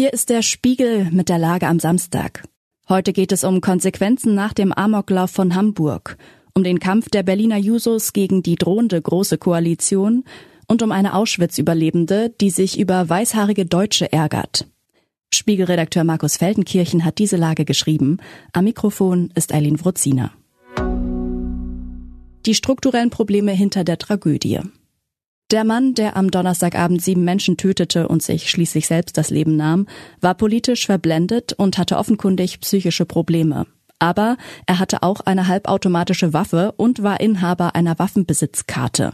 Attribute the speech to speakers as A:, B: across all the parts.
A: Hier ist der Spiegel mit der Lage am Samstag. Heute geht es um Konsequenzen nach dem Amoklauf von Hamburg, um den Kampf der Berliner Jusos gegen die drohende Große Koalition und um eine Auschwitz-Überlebende, die sich über weißhaarige Deutsche ärgert. Spiegelredakteur Markus Feldenkirchen hat diese Lage geschrieben. Am Mikrofon ist Eileen Wruzina. Die strukturellen Probleme hinter der Tragödie. Der Mann, der am Donnerstagabend sieben Menschen tötete und sich schließlich selbst das Leben nahm, war politisch verblendet und hatte offenkundig psychische Probleme. Aber er hatte auch eine halbautomatische Waffe und war Inhaber einer Waffenbesitzkarte.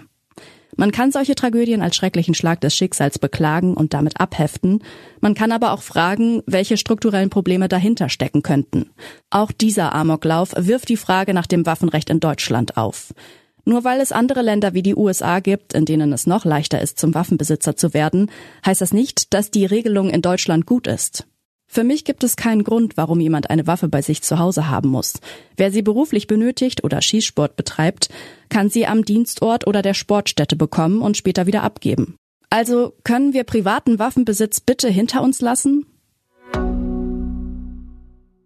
A: Man kann solche Tragödien als schrecklichen Schlag des Schicksals beklagen und damit abheften. Man kann aber auch fragen, welche strukturellen Probleme dahinter stecken könnten. Auch dieser Amoklauf wirft die Frage nach dem Waffenrecht in Deutschland auf. Nur weil es andere Länder wie die USA gibt, in denen es noch leichter ist, zum Waffenbesitzer zu werden, heißt das nicht, dass die Regelung in Deutschland gut ist. Für mich gibt es keinen Grund, warum jemand eine Waffe bei sich zu Hause haben muss. Wer sie beruflich benötigt oder Schießsport betreibt, kann sie am Dienstort oder der Sportstätte bekommen und später wieder abgeben. Also können wir privaten Waffenbesitz bitte hinter uns lassen?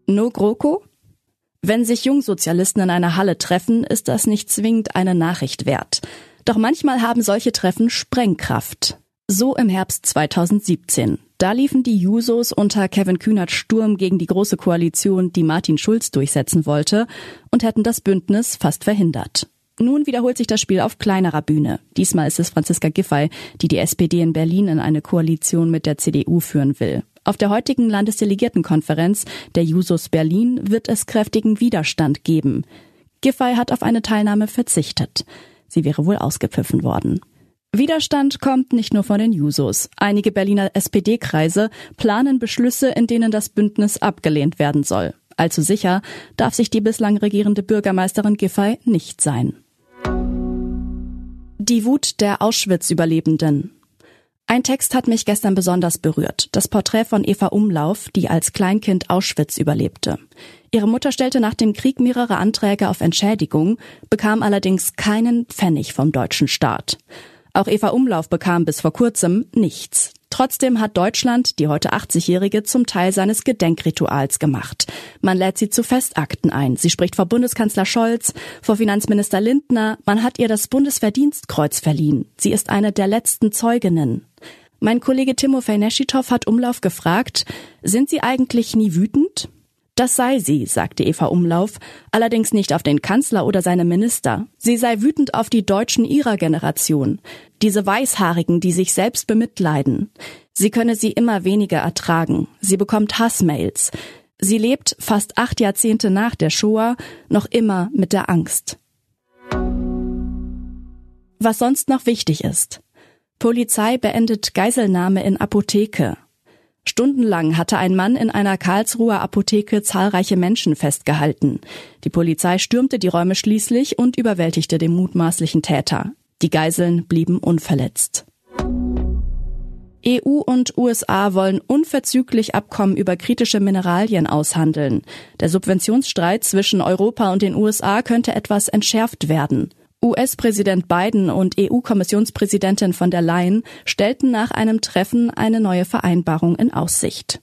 A: No GroKo? Wenn sich Jungsozialisten in einer Halle treffen, ist das nicht zwingend eine Nachricht wert. Doch manchmal haben solche Treffen Sprengkraft. So im Herbst 2017. Da liefen die Jusos unter Kevin Kühnert Sturm gegen die Große Koalition, die Martin Schulz durchsetzen wollte, und hätten das Bündnis fast verhindert. Nun wiederholt sich das Spiel auf kleinerer Bühne. Diesmal ist es Franziska Giffey, die die SPD in Berlin in eine Koalition mit der CDU führen will. Auf der heutigen Landesdelegiertenkonferenz der Jusos Berlin wird es kräftigen Widerstand geben. Giffey hat auf eine Teilnahme verzichtet. Sie wäre wohl ausgepfiffen worden. Widerstand kommt nicht nur von den Jusos. Einige Berliner SPD-Kreise planen Beschlüsse, in denen das Bündnis abgelehnt werden soll. Allzu sicher darf sich die bislang regierende Bürgermeisterin Giffey nicht sein. Die Wut der Auschwitz-Überlebenden. Ein Text hat mich gestern besonders berührt. Das Porträt von Eva Umlauf, die als Kleinkind Auschwitz überlebte. Ihre Mutter stellte nach dem Krieg mehrere Anträge auf Entschädigung, bekam allerdings keinen Pfennig vom deutschen Staat. Auch Eva Umlauf bekam bis vor kurzem nichts. Trotzdem hat Deutschland die heute 80-Jährige zum Teil seines Gedenkrituals gemacht. Man lädt sie zu Festakten ein. Sie spricht vor Bundeskanzler Scholz, vor Finanzminister Lindner. Man hat ihr das Bundesverdienstkreuz verliehen. Sie ist eine der letzten Zeuginnen. Mein Kollege Timofey Neschitow hat Umlauf gefragt, sind Sie eigentlich nie wütend? Das sei sie, sagte Eva Umlauf, allerdings nicht auf den Kanzler oder seine Minister. Sie sei wütend auf die Deutschen ihrer Generation, diese Weißhaarigen, die sich selbst bemitleiden. Sie könne sie immer weniger ertragen. Sie bekommt Hassmails. Sie lebt fast acht Jahrzehnte nach der Shoah noch immer mit der Angst. Was sonst noch wichtig ist. Polizei beendet Geiselnahme in Apotheke. Stundenlang hatte ein Mann in einer Karlsruher Apotheke zahlreiche Menschen festgehalten. Die Polizei stürmte die Räume schließlich und überwältigte den mutmaßlichen Täter. Die Geiseln blieben unverletzt. EU und USA wollen unverzüglich Abkommen über kritische Mineralien aushandeln. Der Subventionsstreit zwischen Europa und den USA könnte etwas entschärft werden. US-Präsident Biden und EU-Kommissionspräsidentin von der Leyen stellten nach einem Treffen eine neue Vereinbarung in Aussicht.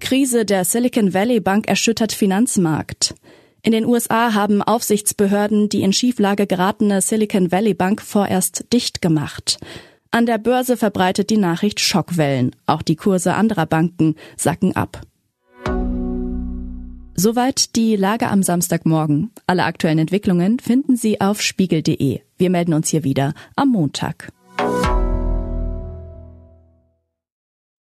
A: Krise der Silicon Valley Bank erschüttert Finanzmarkt. In den USA haben Aufsichtsbehörden die in Schieflage geratene Silicon Valley Bank vorerst dicht gemacht. An der Börse verbreitet die Nachricht Schockwellen. Auch die Kurse anderer Banken sacken ab. Soweit die Lage am Samstagmorgen. Alle aktuellen Entwicklungen finden Sie auf spiegel.de. Wir melden uns hier wieder am Montag.